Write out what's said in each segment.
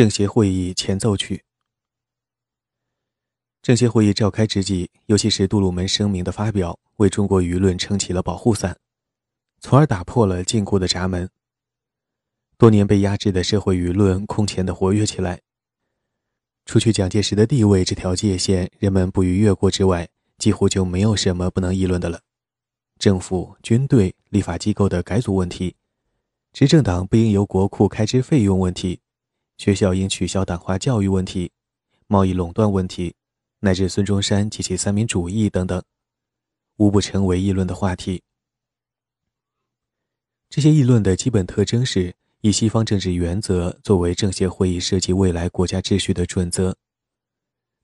政协会议前奏曲。政协会议召开之际，尤其是杜鲁门声明的发表，为中国舆论撑起了保护伞，从而打破了禁锢的闸门。多年被压制的社会舆论空前的活跃起来。除去蒋介石的地位这条界限，人们不予越过之外，几乎就没有什么不能议论的了。政府、军队、立法机构的改组问题，执政党不应由国库开支费用问题。学校应取消党化教育问题、贸易垄断问题，乃至孙中山及其三民主义等等，无不成为议论的话题。这些议论的基本特征是以西方政治原则作为政协会议设计未来国家秩序的准则。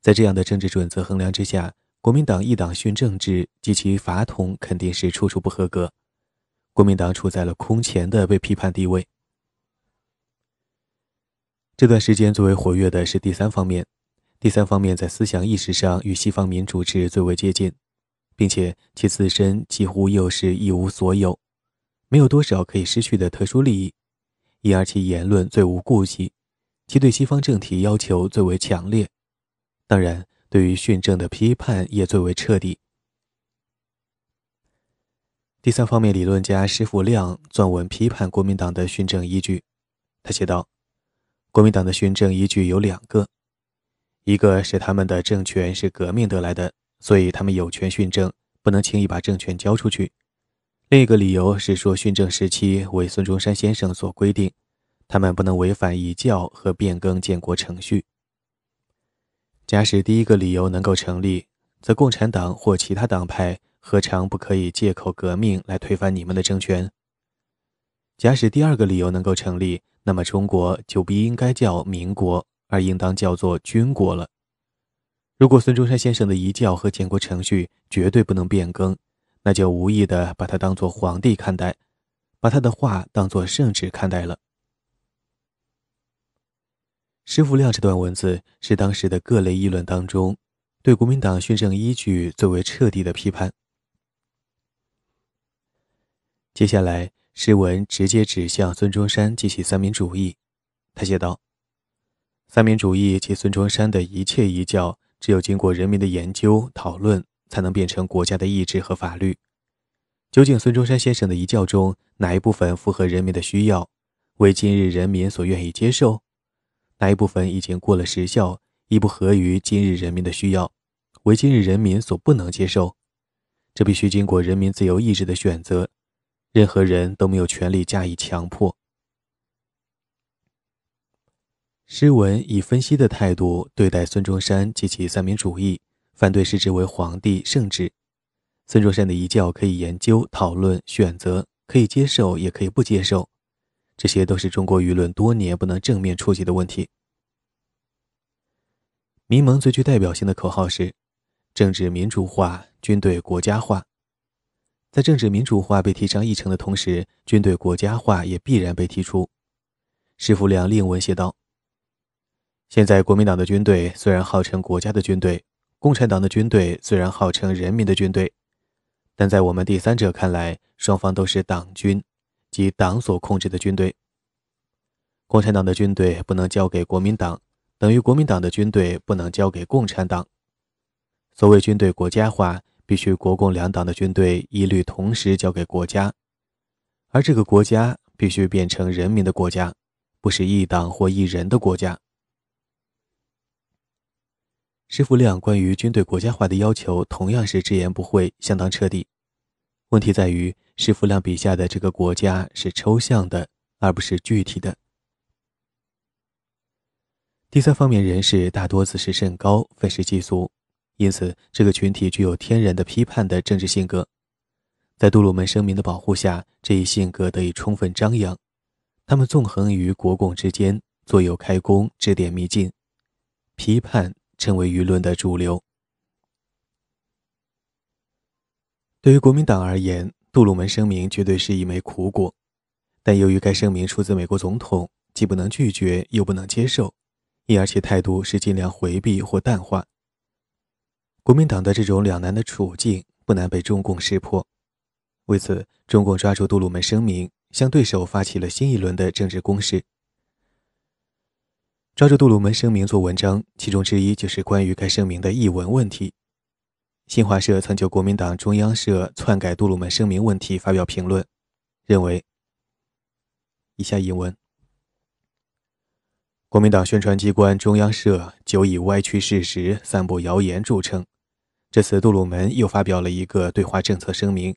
在这样的政治准则衡量之下，国民党一党训政治及其法统肯定是处处不合格，国民党处在了空前的被批判地位。这段时间最为活跃的是第三方面，第三方面在思想意识上与西方民主制最为接近，并且其自身几乎又是一无所有，没有多少可以失去的特殊利益，因而其言论最无顾忌，其对西方政体要求最为强烈，当然对于训政的批判也最为彻底。第三方面理论家施傅亮撰文批判国民党的训政依据，他写道。国民党的训政依据有两个，一个是他们的政权是革命得来的，所以他们有权训政，不能轻易把政权交出去；另一个理由是说训政时期为孙中山先生所规定，他们不能违反遗教和变更建国程序。假使第一个理由能够成立，则共产党或其他党派何尝不可以借口革命来推翻你们的政权？假使第二个理由能够成立，那么中国就不应该叫民国，而应当叫做军国了。如果孙中山先生的遗教和建国程序绝对不能变更，那就无意的把他当做皇帝看待，把他的话当做圣旨看待了。施福亮这段文字是当时的各类议论当中，对国民党训政依据最为彻底的批判。接下来。诗文直接指向孙中山及其三民主义。他写道：“三民主义及孙中山的一切遗教，只有经过人民的研究讨论，才能变成国家的意志和法律。究竟孙中山先生的遗教中哪一部分符合人民的需要，为今日人民所愿意接受？哪一部分已经过了时效，已不合于今日人民的需要，为今日人民所不能接受？这必须经过人民自由意志的选择。”任何人都没有权利加以强迫。诗文以分析的态度对待孙中山及其三民主义，反对视之为皇帝圣旨。孙中山的遗教可以研究、讨论、选择，可以接受，也可以不接受，这些都是中国舆论多年不能正面触及的问题。民盟最具代表性的口号是：政治民主化，军队国家化。在政治民主化被提上议程的同时，军队国家化也必然被提出。施福亮另文写道：“现在国民党的军队虽然号称国家的军队，共产党的军队虽然号称人民的军队，但在我们第三者看来，双方都是党军，即党所控制的军队。共产党的军队不能交给国民党，等于国民党的军队不能交给共产党。所谓军队国家化。”必须国共两党的军队一律同时交给国家，而这个国家必须变成人民的国家，不是一党或一人的国家。施福亮关于军队国家化的要求同样是直言不讳，相当彻底。问题在于，施福亮笔下的这个国家是抽象的，而不是具体的。第三方面人士大多自视甚高，愤世嫉俗。因此，这个群体具有天然的批判的政治性格，在杜鲁门声明的保护下，这一性格得以充分张扬。他们纵横于国共之间，左右开弓，指点迷津，批判成为舆论的主流。对于国民党而言，杜鲁门声明绝对是一枚苦果，但由于该声明出自美国总统，既不能拒绝，又不能接受，因而其态度是尽量回避或淡化。国民党的这种两难的处境不难被中共识破，为此，中共抓住杜鲁门声明，向对手发起了新一轮的政治攻势。抓住杜鲁门声明做文章，其中之一就是关于该声明的译文问题。新华社曾就国民党中央社篡改杜鲁门声明问题发表评论，认为：以下引文。国民党宣传机关中央社久以歪曲事实、散布谣言著称。这次杜鲁门又发表了一个对华政策声明，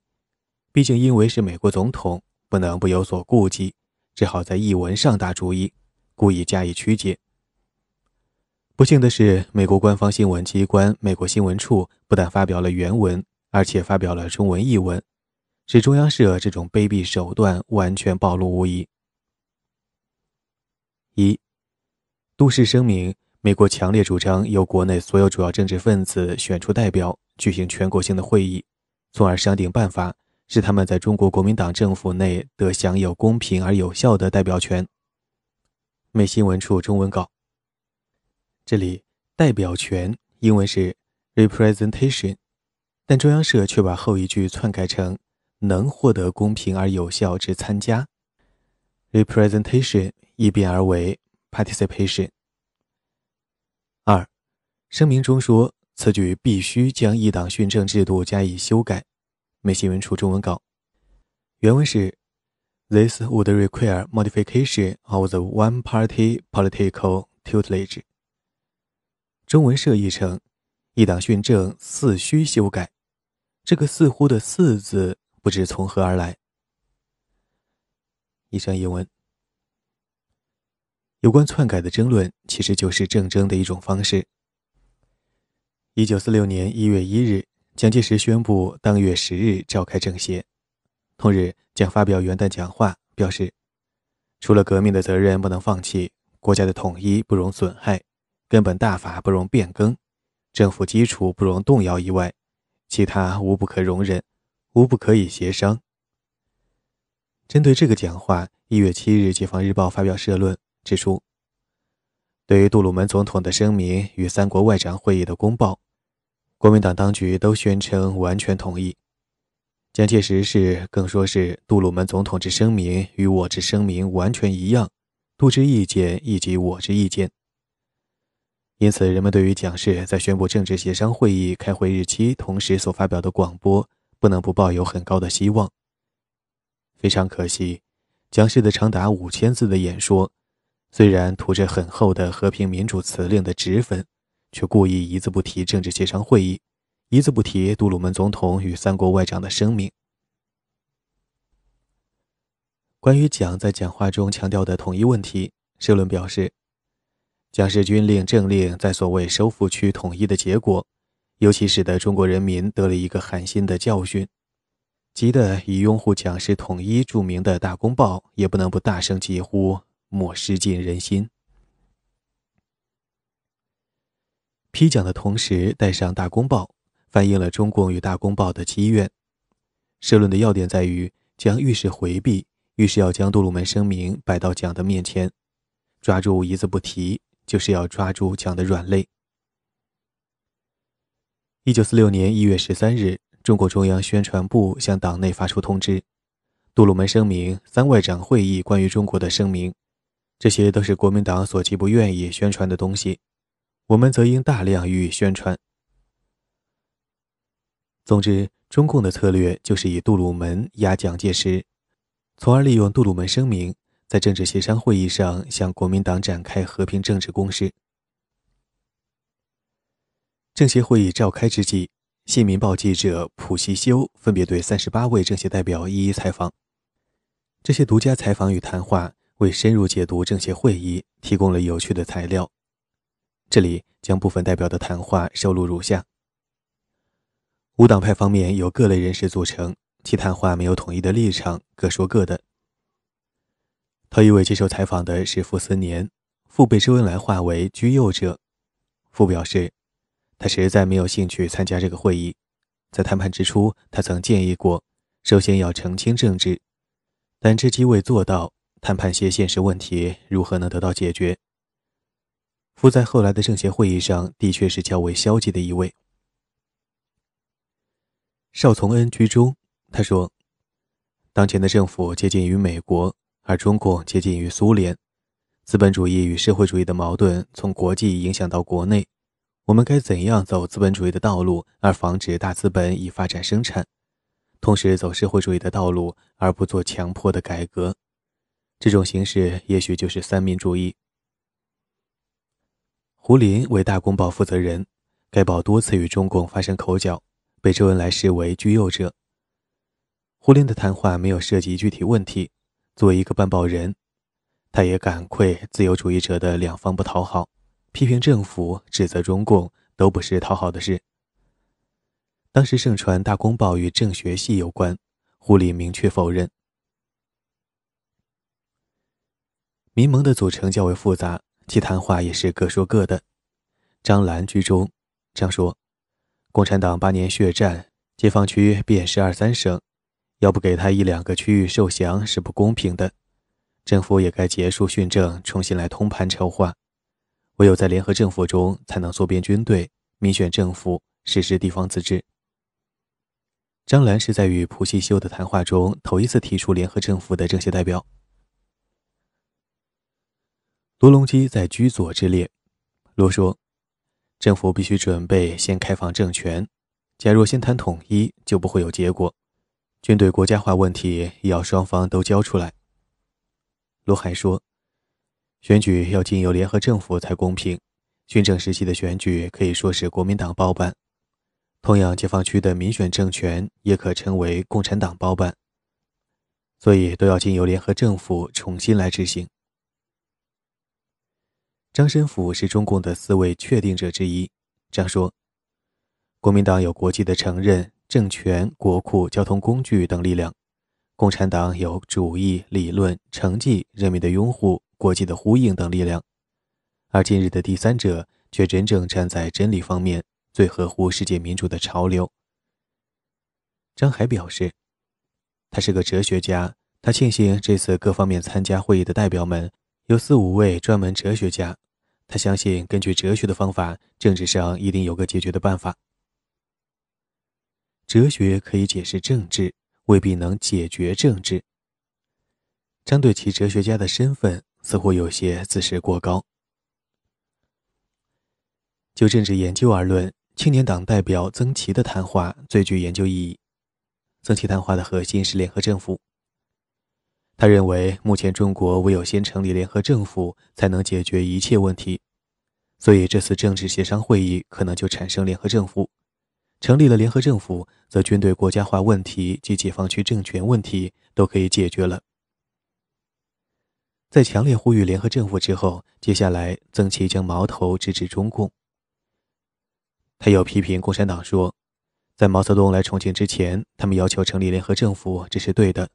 毕竟因为是美国总统，不能不有所顾忌，只好在译文上打主意，故意加以曲解。不幸的是，美国官方新闻机关美国新闻处不但发表了原文，而且发表了中文译文，使中央社这种卑鄙手段完全暴露无遗。一。都市声明：美国强烈主张由国内所有主要政治分子选出代表，举行全国性的会议，从而商定办法，使他们在中国国民党政府内得享有公平而有效的代表权。美新闻处中文稿。这里“代表权”英文是 “representation”，但中央社却把后一句篡改成“能获得公平而有效之参加”。representation 一变而为。Participation。声明中说，此举必须将一党训政制度加以修改。美新闻处中文稿，原文是：This would require modification of the one-party political tutelage。中文社译成：一党训政似需修改。这个“似乎”的“似”字不知从何而来。以上英文。有关篡改的争论，其实就是政争的一种方式。一九四六年一月一日，蒋介石宣布当月十日召开政协，同日将发表元旦讲话，表示，除了革命的责任不能放弃，国家的统一不容损害，根本大法不容变更，政府基础不容动摇以外，其他无不可容忍，无不可以协商。针对这个讲话，一月七日，《解放日报》发表社论。指出，对于杜鲁门总统的声明与三国外长会议的公报，国民党当局都宣称完全同意。蒋介石是更说是杜鲁门总统之声明与我之声明完全一样，杜之意见以及我之意见。因此，人们对于蒋氏在宣布政治协商会议开会日期同时所发表的广播，不能不抱有很高的希望。非常可惜，蒋氏的长达五千字的演说。虽然涂着很厚的和平民主辞令的纸粉，却故意一字不提政治协商会议，一字不提杜鲁门总统与三国外长的声明。关于蒋在讲话中强调的统一问题，社论表示，蒋氏军令政令在所谓收复区统一的结果，尤其使得中国人民得了一个寒心的教训，急得以拥护蒋氏统一著名的大公报也不能不大声疾呼。莫失尽人心。批奖的同时带上《大公报》，反映了中共与《大公报》的积怨。社论的要点在于，将遇事回避，遇事要将杜鲁门声明摆到蒋的面前，抓住一字不提，就是要抓住蒋的软肋。一九四六年一月十三日，中国中央宣传部向党内发出通知：杜鲁门声明、三外长会议关于中国的声明。这些都是国民党所极不愿意宣传的东西，我们则应大量予以宣传。总之，中共的策略就是以杜鲁门压蒋介石，从而利用杜鲁门声明，在政治协商会议上向国民党展开和平政治攻势。政协会议召开之际，《新民报》记者蒲锡修分别对三十八位政协代表一一采访，这些独家采访与谈话。为深入解读政协会议提供了有趣的材料。这里将部分代表的谈话收录如下：无党派方面由各类人士组成，其谈话没有统一的立场，各说各的。头一位接受采访的是傅斯年，傅被周恩来化为居右者。傅表示，他实在没有兴趣参加这个会议。在谈判之初，他曾建议过，首先要澄清政治，但这既未做到。谈判些现实问题如何能得到解决？傅在后来的政协会议上的确是较为消极的一位。邵从恩居中，他说：“当前的政府接近于美国，而中共接近于苏联，资本主义与社会主义的矛盾从国际影响到国内，我们该怎样走资本主义的道路，而防止大资本以发展生产，同时走社会主义的道路，而不做强迫的改革？这种形式也许就是三民主义。胡林为《大公报》负责人，该报多次与中共发生口角，被周恩来视为居右者。胡林的谈话没有涉及具体问题，作为一个办报人。他也感愧自由主义者的两方不讨好，批评政府、指责中共都不是讨好的事。当时盛传《大公报》与政学系有关，胡里明确否认。民盟的组成较为复杂，其谈话也是各说各的。张澜居中，张说：“共产党八年血战，解放区遍十二三省，要不给他一两个区域受降是不公平的。”政府也该结束训政，重新来通盘筹划。唯有在联合政府中，才能缩编军队、民选政府、实施地方自治。张澜是在与蒲锡修的谈话中头一次提出联合政府的政协代表。卢隆基在居左之列，罗说：“政府必须准备先开放政权，假若先谈统一，就不会有结果。军队国家化问题也要双方都交出来。”罗还说，选举要经由联合政府才公平。军政时期的选举可以说是国民党包办，同样，解放区的民选政权也可称为共产党包办，所以都要经由联合政府重新来执行。张申府是中共的四位确定者之一。张说，国民党有国际的承认、政权、国库、交通工具等力量。共产党有主义、理论、成绩、人民的拥护、国际的呼应等力量，而今日的第三者却真正站在真理方面，最合乎世界民主的潮流。张海表示，他是个哲学家，他庆幸这次各方面参加会议的代表们有四五位专门哲学家，他相信根据哲学的方法，政治上一定有个解决的办法。哲学可以解释政治。未必能解决政治。张对其哲学家的身份似乎有些自视过高。就政治研究而论，青年党代表曾琦的谈话最具研究意义。曾琦谈话的核心是联合政府。他认为，目前中国唯有先成立联合政府，才能解决一切问题。所以，这次政治协商会议可能就产生联合政府。成立了联合政府，则军队国家化问题及解放区政权问题都可以解决了。在强烈呼吁联合政府之后，接下来曾琦将矛头直指中共。他又批评共产党说，在毛泽东来重庆之前，他们要求成立联合政府，这是对的；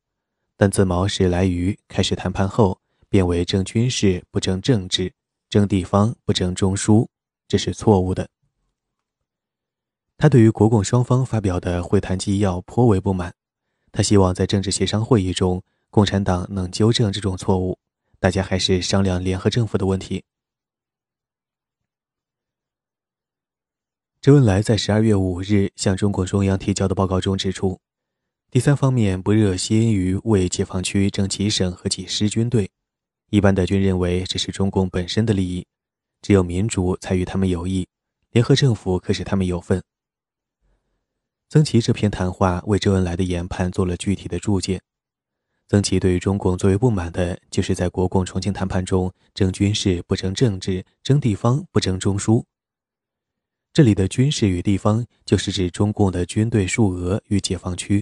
但自毛时来渝开始谈判后，变为争军事不争政治，争地方不争中枢，这是错误的。他对于国共双方发表的会谈纪要颇为不满，他希望在政治协商会议中，共产党能纠正这种错误，大家还是商量联合政府的问题。周恩来在十二月五日向中共中央提交的报告中指出，第三方面不热心于为解放区争几省和几师军队，一般的均认为这是中共本身的利益，只有民主才与他们有益，联合政府可使他们有份。曾琦这篇谈话为周恩来的研判做了具体的注解。曾琦对于中共最为不满的，就是在国共重庆谈判中争军事不争政治，争地方不争中枢。这里的军事与地方，就是指中共的军队数额与解放区；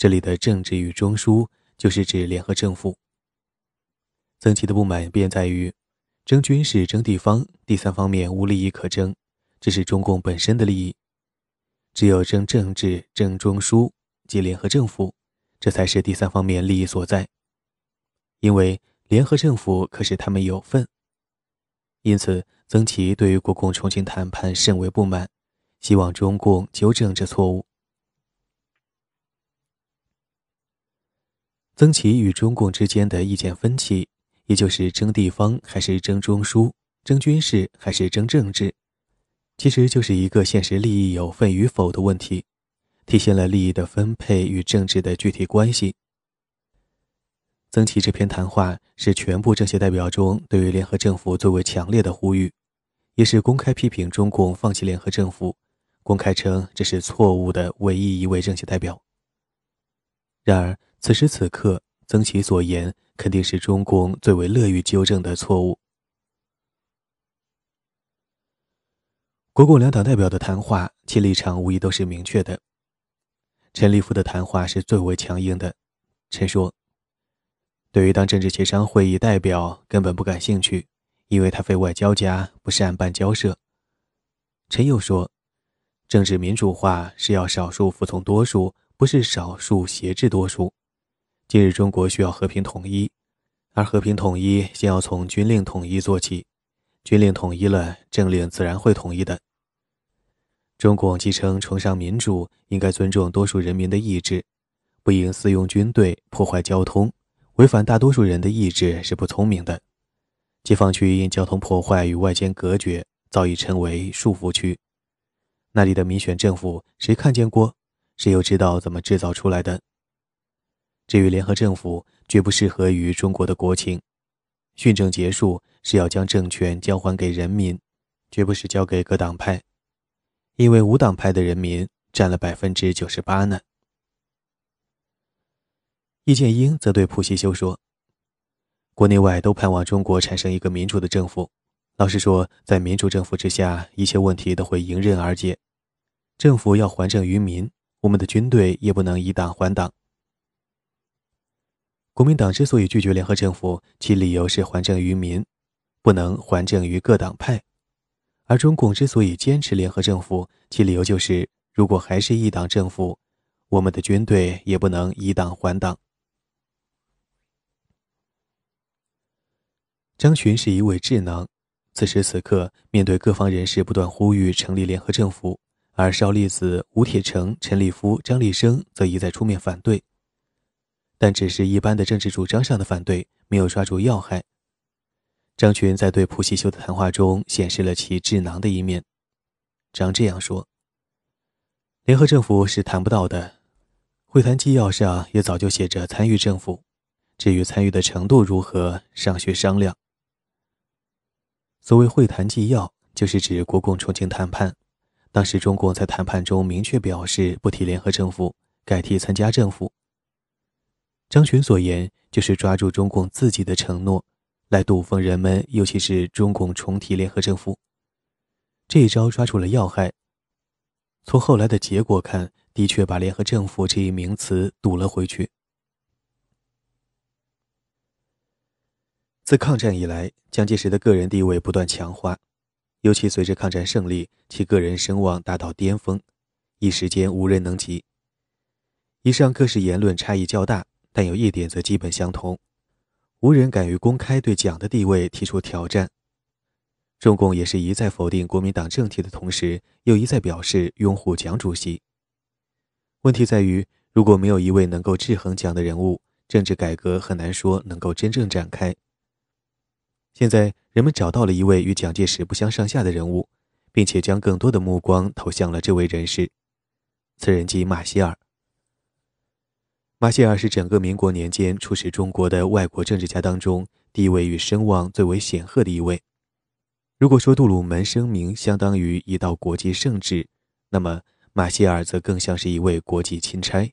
这里的政治与中枢，就是指联合政府。曾琦的不满便在于，争军事争地方，第三方面无利益可争，这是中共本身的利益。只有争政治、争中枢及联合政府，这才是第三方面利益所在。因为联合政府可使他们有份。因此，曾琦对于国共重庆谈判甚为不满，希望中共纠正这错误。曾琦与中共之间的意见分歧，也就是争地方还是争中枢，争军事还是争政治。其实就是一个现实利益有份与否的问题，体现了利益的分配与政治的具体关系。曾琦这篇谈话是全部政协代表中对于联合政府最为强烈的呼吁，也是公开批评中共放弃联合政府，公开称这是错误的唯一一位政协代表。然而，此时此刻，曾琦所言肯定是中共最为乐于纠正的错误。国共两党代表的谈话，其立场无疑都是明确的。陈立夫的谈话是最为强硬的，陈说。对于当政治协商会议代表根本不感兴趣，因为他非外交家，不善办交涉。陈又说，政治民主化是要少数服从多数，不是少数挟制多数。今日中国需要和平统一，而和平统一先要从军令统一做起，军令统一了，政令自然会统一的。中共继承崇尚民主，应该尊重多数人民的意志，不应私用军队破坏交通。违反大多数人的意志是不聪明的。解放区因交通破坏与外间隔绝，早已成为束缚区。那里的民选政府，谁看见过？谁又知道怎么制造出来的？至于联合政府，绝不适合于中国的国情。训政结束是要将政权交还给人民，绝不是交给各党派，因为无党派的人民占了百分之九十八呢。易建英则对普希修说：“国内外都盼望中国产生一个民主的政府。老实说，在民主政府之下，一切问题都会迎刃而解。政府要还政于民，我们的军队也不能以党还党。国民党之所以拒绝联合政府，其理由是还政于民，不能还政于各党派；而中共之所以坚持联合政府，其理由就是，如果还是一党政府，我们的军队也不能以党还党。”张群是一位智囊，此时此刻面对各方人士不断呼吁成立联合政府，而邵力子、吴铁城、陈立夫、张立生则一再出面反对，但只是一般的政治主张上的反对，没有抓住要害。张群在对朴熙修的谈话中显示了其智囊的一面。张这样说：“联合政府是谈不到的，会谈纪要上也早就写着参与政府，至于参与的程度如何，尚需商量。”所谓会谈纪要，就是指国共重庆谈判。当时中共在谈判中明确表示不提联合政府，改提参加政府。张群所言就是抓住中共自己的承诺，来堵封人们，尤其是中共重提联合政府。这一招抓住了要害。从后来的结果看，的确把联合政府这一名词堵了回去。自抗战以来，蒋介石的个人地位不断强化，尤其随着抗战胜利，其个人声望达到巅峰，一时间无人能及。以上各式言论差异较大，但有一点则基本相同：无人敢于公开对蒋的地位提出挑战。中共也是一再否定国民党政体的同时，又一再表示拥护蒋主席。问题在于，如果没有一位能够制衡蒋的人物，政治改革很难说能够真正展开。现在人们找到了一位与蒋介石不相上下的人物，并且将更多的目光投向了这位人士。此人即马歇尔。马歇尔是整个民国年间出使中国的外国政治家当中地位与声望最为显赫的一位。如果说杜鲁门声明相当于一道国际圣旨，那么马歇尔则更像是一位国际钦差。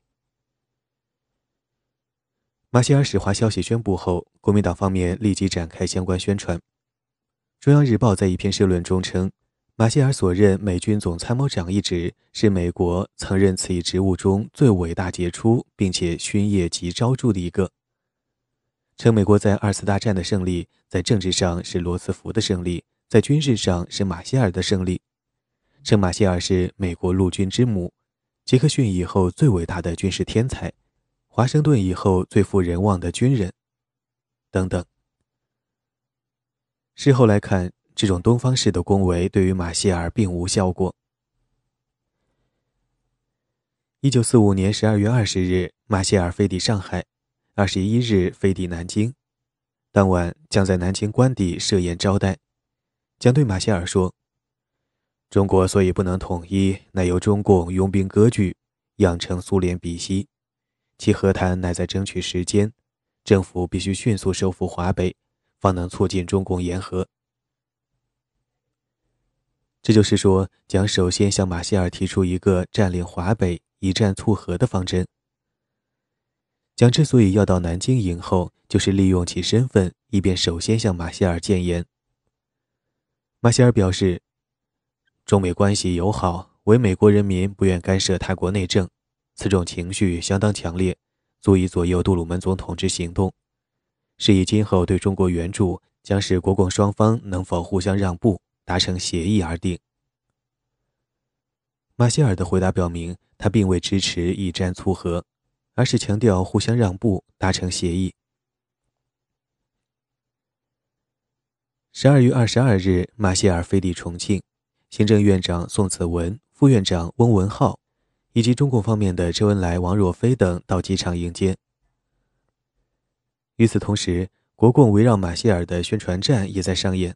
马歇尔使华消息宣布后，国民党方面立即展开相关宣传。中央日报在一篇社论中称，马歇尔所任美军总参谋长一职是美国曾任此一职务中最伟大杰出，并且勋业极昭著的一个。称美国在二次大战的胜利，在政治上是罗斯福的胜利，在军事上是马歇尔的胜利。称马歇尔是美国陆军之母，杰克逊以后最伟大的军事天才。华盛顿以后最负人望的军人，等等。事后来看，这种东方式的恭维对于马歇尔并无效果。一九四五年十二月二十日，马歇尔飞抵上海，二十一日飞抵南京，当晚将在南京官邸设宴招待。将对马歇尔说：“中国所以不能统一，乃由中共拥兵割据，养成苏联鼻息。”其和谈乃在争取时间，政府必须迅速收复华北，方能促进中共言和。这就是说，将首先向马歇尔提出一个占领华北、一战促和的方针。蒋之所以要到南京迎候，就是利用其身份，以便首先向马歇尔谏言。马歇尔表示，中美关系友好，为美国人民不愿干涉他国内政，此种情绪相当强烈，足以左右杜鲁门总统之行动。是以今后对中国援助，将使国共双方能否互相让步，达成协议而定。马歇尔的回答表明，他并未支持以战促和。而是强调互相让步，达成协议。十二月二十二日，马歇尔飞抵重庆，行政院长宋子文、副院长翁文浩，以及中共方面的周恩来、王若飞等到机场迎接。与此同时，国共围绕马歇尔的宣传战也在上演。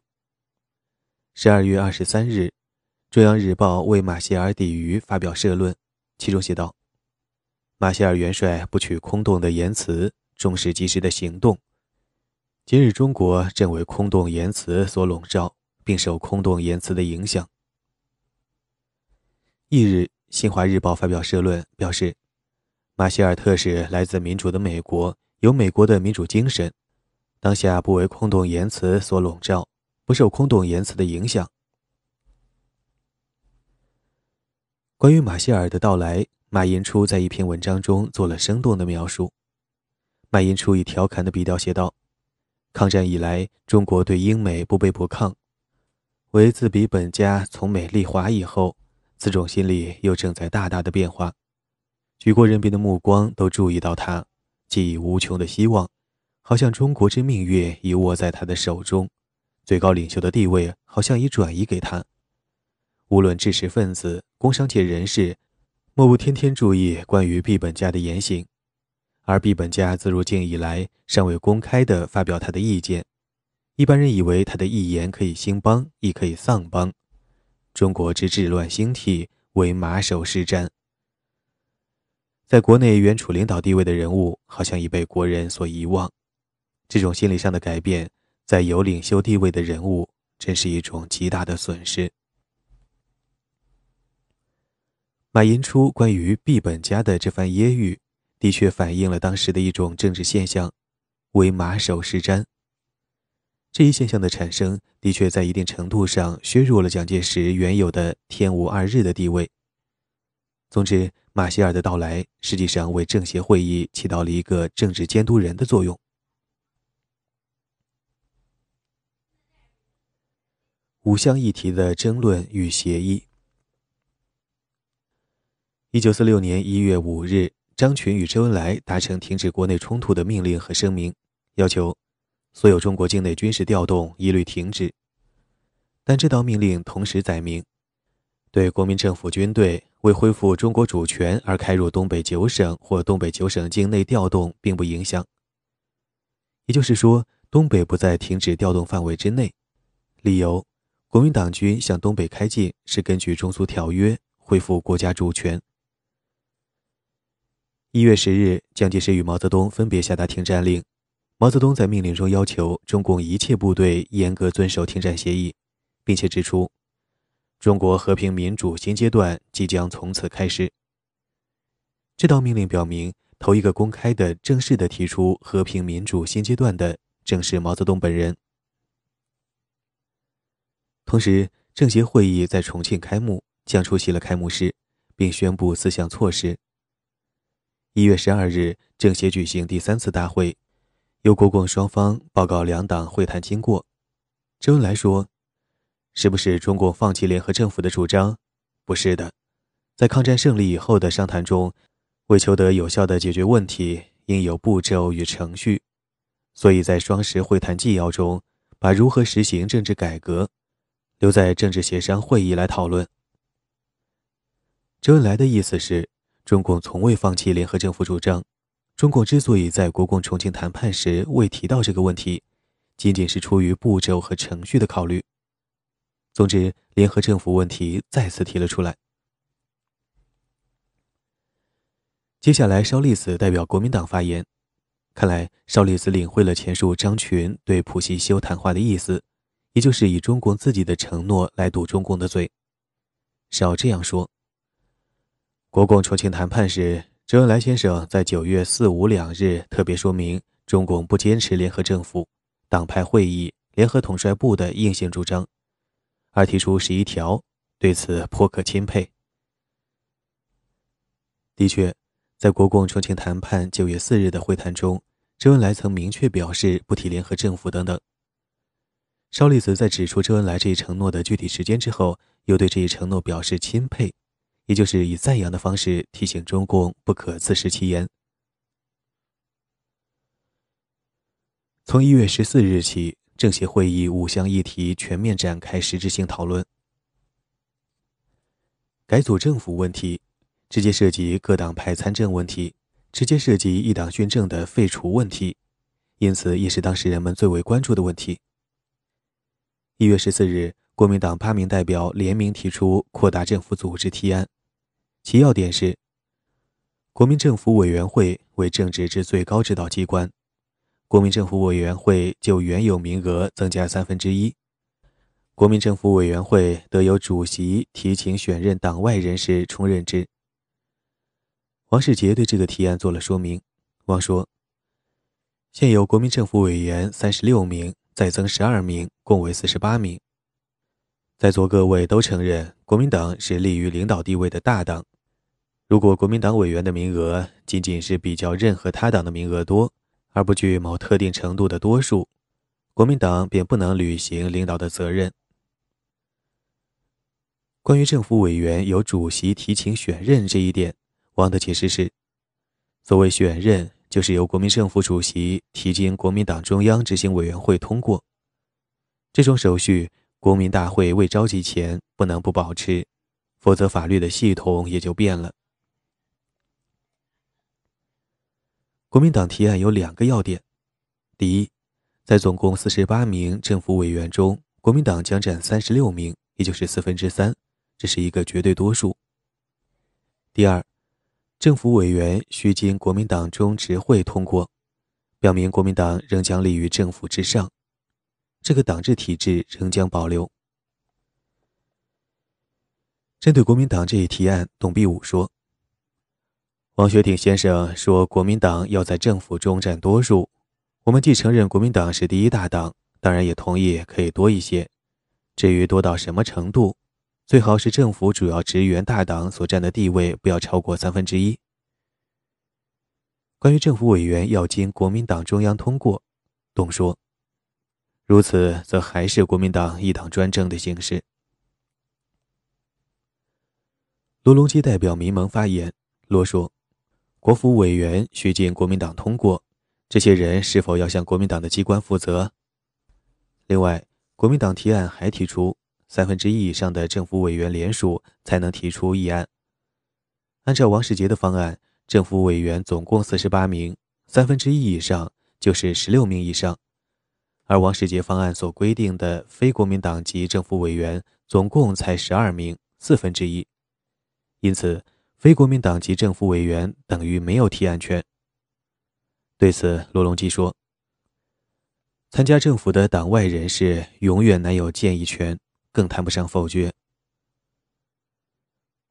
十二月二十三日，《中央日报》为马歇尔抵渝发表社论，其中写道。马歇尔元帅不取空洞的言辞，重视及时的行动。今日中国正为空洞言辞所笼罩，并受空洞言辞的影响。翌日，《新华日报》发表社论，表示：马歇尔特使来自民主的美国，有美国的民主精神，当下不为空洞言辞所笼罩，不受空洞言辞的影响。关于马歇尔的到来。马寅初在一篇文章中做了生动的描述。马寅初以调侃的笔调写道：“抗战以来，中国对英美不卑不亢，唯自比本家从美丽华以后，此种心理又正在大大的变化。举国人民的目光都注意到他，寄以无穷的希望，好像中国之命运已握在他的手中，最高领袖的地位好像已转移给他。无论知识分子、工商界人士。”莫不天天注意关于毕本家的言行，而毕本家自入境以来尚未公开地发表他的意见。一般人以为他的一言可以兴邦，亦可以丧邦。中国之治乱兴替，为马首是瞻。在国内原处领导地位的人物，好像已被国人所遗忘。这种心理上的改变，在有领袖地位的人物，真是一种极大的损失。马寅初关于毕本家的这番揶揄，的确反映了当时的一种政治现象，为马首是瞻。这一现象的产生，的确在一定程度上削弱了蒋介石原有的天无二日的地位。总之，马歇尔的到来，实际上为政协会议起到了一个政治监督人的作用。五项议题的争论与协议。一九四六年一月五日，张群与周恩来达成停止国内冲突的命令和声明，要求所有中国境内军事调动一律停止。但这道命令同时载明，对国民政府军队为恢复中国主权而开入东北九省或东北九省境内调动并不影响。也就是说，东北不在停止调动范围之内。理由：国民党军向东北开进是根据中苏条约恢复国家主权。一月十日，蒋介石与毛泽东分别下达停战令。毛泽东在命令中要求中共一切部队严格遵守停战协议，并且指出，中国和平民主新阶段即将从此开始。这道命令表明，头一个公开的、正式的提出和平民主新阶段的正是毛泽东本人。同时，政协会议在重庆开幕，蒋出席了开幕式，并宣布四项措施。一月十二日，政协举行第三次大会，由国共双方报告两党会谈经过。周恩来说：“是不是中共放弃联合政府的主张？不是的，在抗战胜利以后的商谈中，为求得有效的解决问题，应有步骤与程序。所以在双十会谈纪要中，把如何实行政治改革，留在政治协商会议来讨论。”周恩来的意思是。中共从未放弃联合政府主张。中共之所以在国共重庆谈判时未提到这个问题，仅仅是出于步骤和程序的考虑。总之，联合政府问题再次提了出来。接下来，邵力子代表国民党发言。看来邵力子领会了前述张群对普希修谈话的意思，也就是以中共自己的承诺来堵中共的嘴。少这样说。国共重庆谈判时，周恩来先生在九月四五两日特别说明，中共不坚持联合政府、党派会议、联合统帅部的硬性主张，而提出十一条，对此颇可钦佩。的确。在国共重庆谈判九月四日的会谈中，周恩来曾明确表示不提联合政府等等。邵力子在指出周恩来这一承诺的具体时间之后，又对这一承诺表示钦佩，也就是以赞扬的方式提醒中共不可自食其言。从一月十四日起，政协会议五项议题全面展开实质性讨论，改组政府问题。直接涉及各党派参政问题，直接涉及一党训政的废除问题，因此也是当时人们最为关注的问题。一月十四日，国民党八名代表联名提出扩大政府组织提案，其要点是：国民政府委员会为政治之最高指导机关，国民政府委员会就原有名额增加三分之一，国民政府委员会得由主席提请选任党外人士充任之。王世杰对这个提案做了说明。王说：“现有国民政府委员三十六名，再增十二名，共为四十八名。在座各位都承认，国民党是立于领导地位的大党。如果国民党委员的名额仅仅是比较任何他党的名额多，而不具某特定程度的多数，国民党便不能履行领导的责任。关于政府委员由主席提请选任这一点。”王的解释是：所谓选任，就是由国民政府主席提经国民党中央执行委员会通过。这种手续，国民大会未召集前不能不保持，否则法律的系统也就变了。国民党提案有两个要点：第一，在总共四十八名政府委员中，国民党将占三十六名，也就是四分之三，这是一个绝对多数；第二。政府委员需经国民党中执会通过，表明国民党仍将立于政府之上，这个党制体制仍将保留。针对国民党这一提案，董必武说：“王学鼎先生说，国民党要在政府中占多数，我们既承认国民党是第一大党，当然也同意可以多一些。至于多到什么程度？”最好是政府主要职员大党所占的地位不要超过三分之一。关于政府委员要经国民党中央通过，董说：“如此则还是国民党一党专政的形式。”罗隆基代表民盟发言，罗说：“国府委员需经国民党通过，这些人是否要向国民党的机关负责？另外，国民党提案还提出。”三分之一以上的政府委员联署才能提出议案。按照王世杰的方案，政府委员总共四十八名，三分之一以上就是十六名以上；而王世杰方案所规定的非国民党籍政府委员总共才十二名，四分之一。因此，非国民党籍政府委员等于没有提案权。对此，罗隆基说：“参加政府的党外人士永远难有建议权。”更谈不上否决。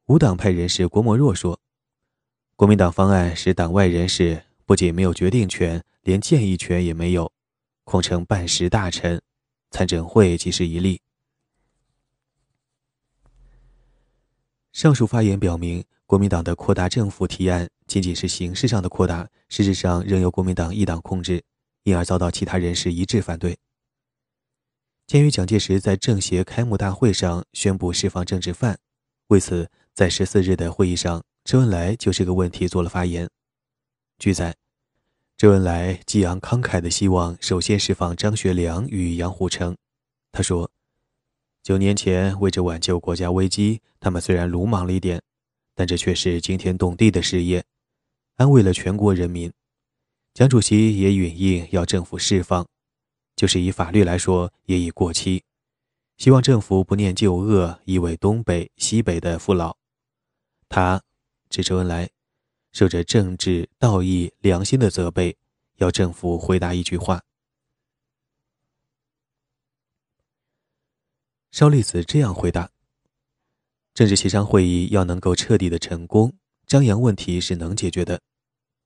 无党派人士郭沫若说：“国民党方案使党外人士不仅没有决定权，连建议权也没有，空成半时大臣。参政会即是一例。”上述发言表明，国民党的扩大政府提案仅仅是形式上的扩大，实质上仍由国民党一党控制，因而遭到其他人士一致反对。鉴于蒋介石在政协开幕大会上宣布释放政治犯，为此在十四日的会议上，周恩来就这个问题做了发言。据载，周恩来激昂慷慨地希望首先释放张学良与杨虎城。他说：“九年前为着挽救国家危机，他们虽然鲁莽了一点，但这却是惊天动地的事业，安慰了全国人民。蒋主席也允应要政府释放。”就是以法律来说，也已过期。希望政府不念旧恶，以为东北、西北的父老。他，指周恩来，受着政治、道义、良心的责备，要政府回答一句话。邵力子这样回答：政治协商会议要能够彻底的成功，张扬问题是能解决的。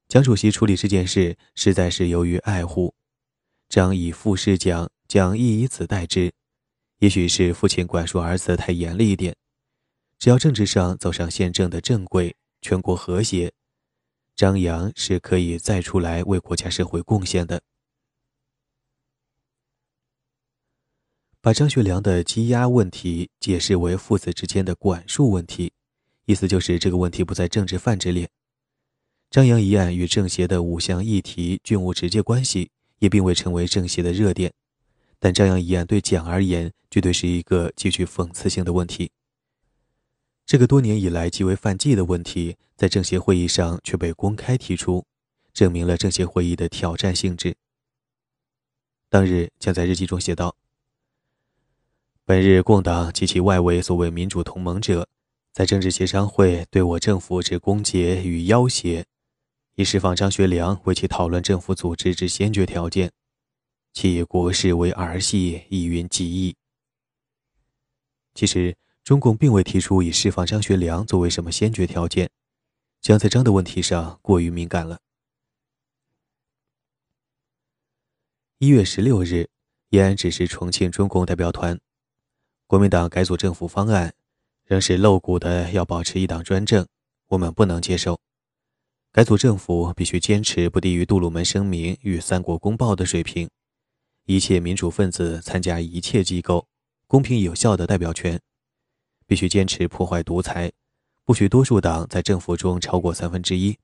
蒋主席处理这件事，实在是由于爱护。张以父事讲，蒋亦以子代之。也许是父亲管束儿子太严厉一点。只要政治上走上宪政的正轨，全国和谐，张扬是可以再出来为国家社会贡献的。把张学良的羁押问题解释为父子之间的管束问题，意思就是这个问题不在政治范之列。张扬一案与政协的五项议题均无直接关系，也并未成为政协的热点。但张扬一案对蒋而言，绝对是一个极具讽刺性的问题。这个多年以来极为犯忌的问题，在政协会议上却被公开提出，证明了政协会议的挑战性质。当日将在日记中写道：“本日共党及其外围所谓民主同盟者，在政治协商会对我政府之攻讦与要挟。”以释放张学良为其讨论政府组织之先决条件，其国事为儿戏，意云极意。其实，中共并未提出以释放张学良作为什么先决条件，蒋在章的问题上过于敏感了。一月十六日，延安指示重庆中共代表团，国民党改组政府方案仍是露骨的，要保持一党专政，我们不能接受。改组政府必须坚持不低于杜鲁门声明与三国公报的水平，一切民主分子参加一切机构，公平有效的代表权，必须坚持破坏独裁，不许多数党在政府中超过三分之一。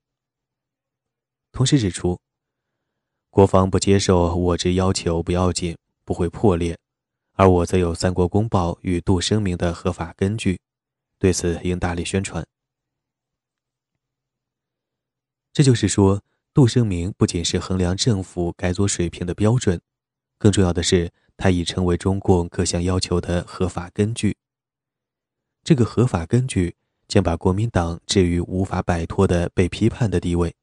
同时指出，国防不接受我之要求不要紧，不会破裂，而我则有三国公报与杜声明的合法根据，对此应大力宣传。这就是说，杜声明不仅是衡量政府改组水平的标准，更重要的是，它已成为中共各项要求的合法根据。这个合法根据将把国民党置于无法摆脱的被批判的地位。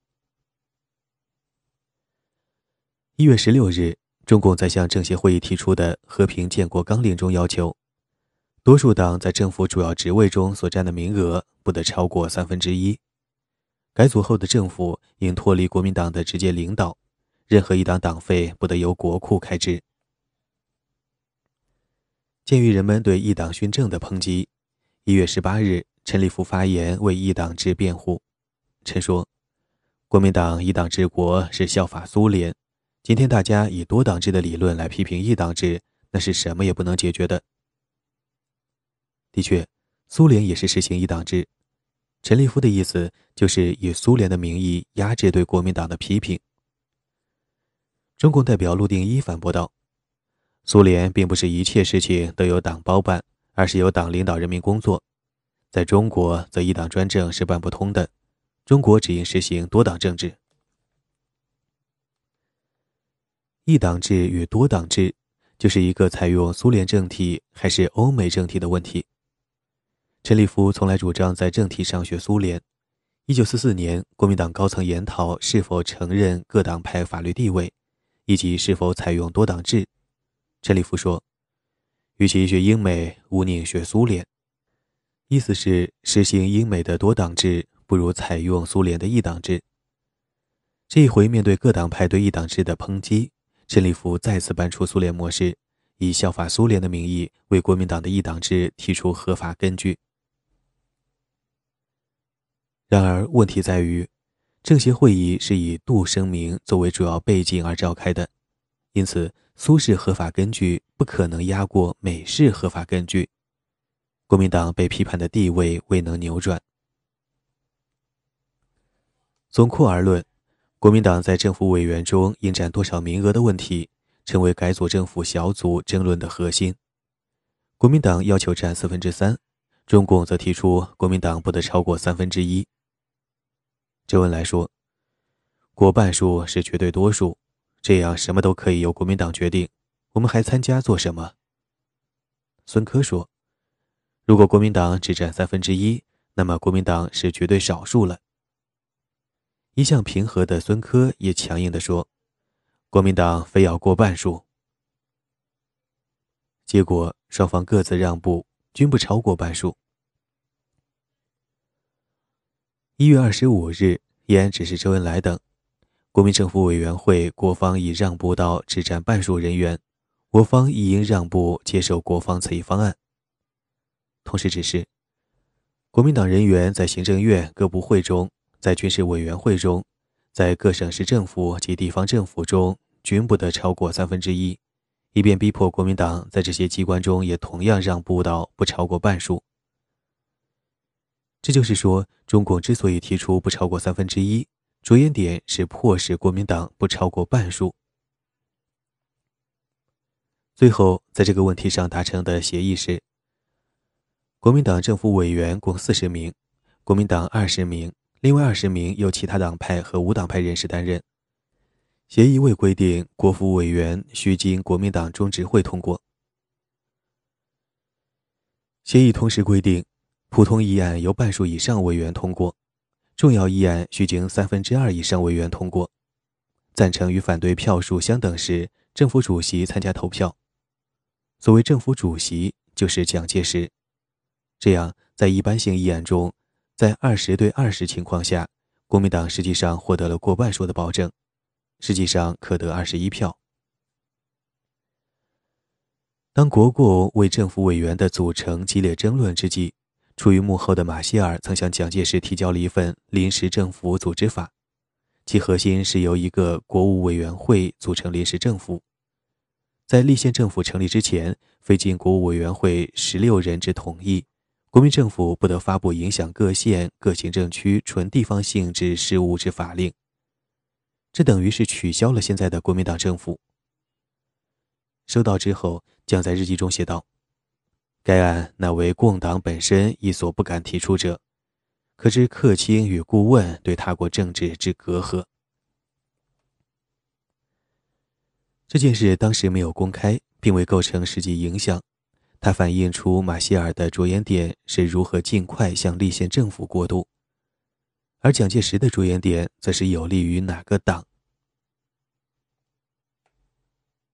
一月十六日，中共在向政协会议提出的和平建国纲领中要求，多数党在政府主要职位中所占的名额不得超过三分之一。改组后的政府应脱离国民党的直接领导，任何一党党费不得由国库开支。鉴于人们对一党训政的抨击，一月十八日，陈立夫发言为一党制辩护。陈说：“国民党一党治国是效法苏联，今天大家以多党制的理论来批评一党制，那是什么也不能解决的。”的确，苏联也是实行一党制。陈立夫的意思就是以苏联的名义压制对国民党的批评。中共代表陆定一反驳道：“苏联并不是一切事情都由党包办，而是由党领导人民工作。在中国，则一党专政是办不通的。中国只应实行多党政治。一党制与多党制，就是一个采用苏联政体还是欧美政体的问题。”陈立夫从来主张在政体上学苏联。一九四四年，国民党高层研讨是否承认各党派法律地位，以及是否采用多党制。陈立夫说：“与其学英美，毋宁学苏联。”意思是实行英美的多党制，不如采用苏联的一党制。这一回，面对各党派对一党制的抨击，陈立夫再次搬出苏联模式，以效法苏联的名义为国民党的一党制提出合法根据。然而，问题在于，政协会议是以杜声明作为主要背景而召开的，因此苏式合法根据不可能压过美式合法根据。国民党被批判的地位未能扭转。总括而论，国民党在政府委员中应占多少名额的问题，成为改组政府小组争论的核心。国民党要求占四分之三，中共则提出国民党不得超过三分之一。周恩来说：“过半数是绝对多数，这样什么都可以由国民党决定，我们还参加做什么？”孙科说：“如果国民党只占三分之一，那么国民党是绝对少数了。”一向平和的孙科也强硬地说：“国民党非要过半数。结果双方各自让步，均不超过半数。一月二十五日，延安指示周恩来等，国民政府委员会国方已让步到只占半数人员，我方亦应让步接受国方此一方案。同时指示，国民党人员在行政院各部会中，在军事委员会中，在各省市政府及地方政府中，均不得超过三分之一，以便逼迫国民党在这些机关中也同样让步到不超过半数。这就是说，中共之所以提出不超过三分之一，着眼点是迫使国民党不超过半数。最后，在这个问题上达成的协议是：国民党政府委员共四十名，国民党二十名，另外二十名由其他党派和无党派人士担任。协议未规定国府委员需经国民党中执会通过。协议同时规定。普通议案由半数以上委员通过，重要议案需经三分之二以上委员通过。赞成与反对票数相等时，政府主席参加投票。所谓政府主席，就是蒋介石。这样，在一般性议案中，在二十对二十情况下，国民党实际上获得了过半数的保证，实际上可得二十一票。当国共为政府委员的组成激烈争论之际，处于幕后的马歇尔曾向蒋介石提交了一份临时政府组织法，其核心是由一个国务委员会组成临时政府。在立宪政府成立之前，非经国务委员会十六人之同意，国民政府不得发布影响各县、各行政区纯地方性质事务之法令。这等于是取消了现在的国民党政府。收到之后，蒋在日记中写道。该案乃为共党本身亦所不敢提出者，可知客卿与顾问对他国政治之隔阂。这件事当时没有公开，并未构成实际影响。它反映出马歇尔的着眼点是如何尽快向立宪政府过渡，而蒋介石的着眼点则是有利于哪个党。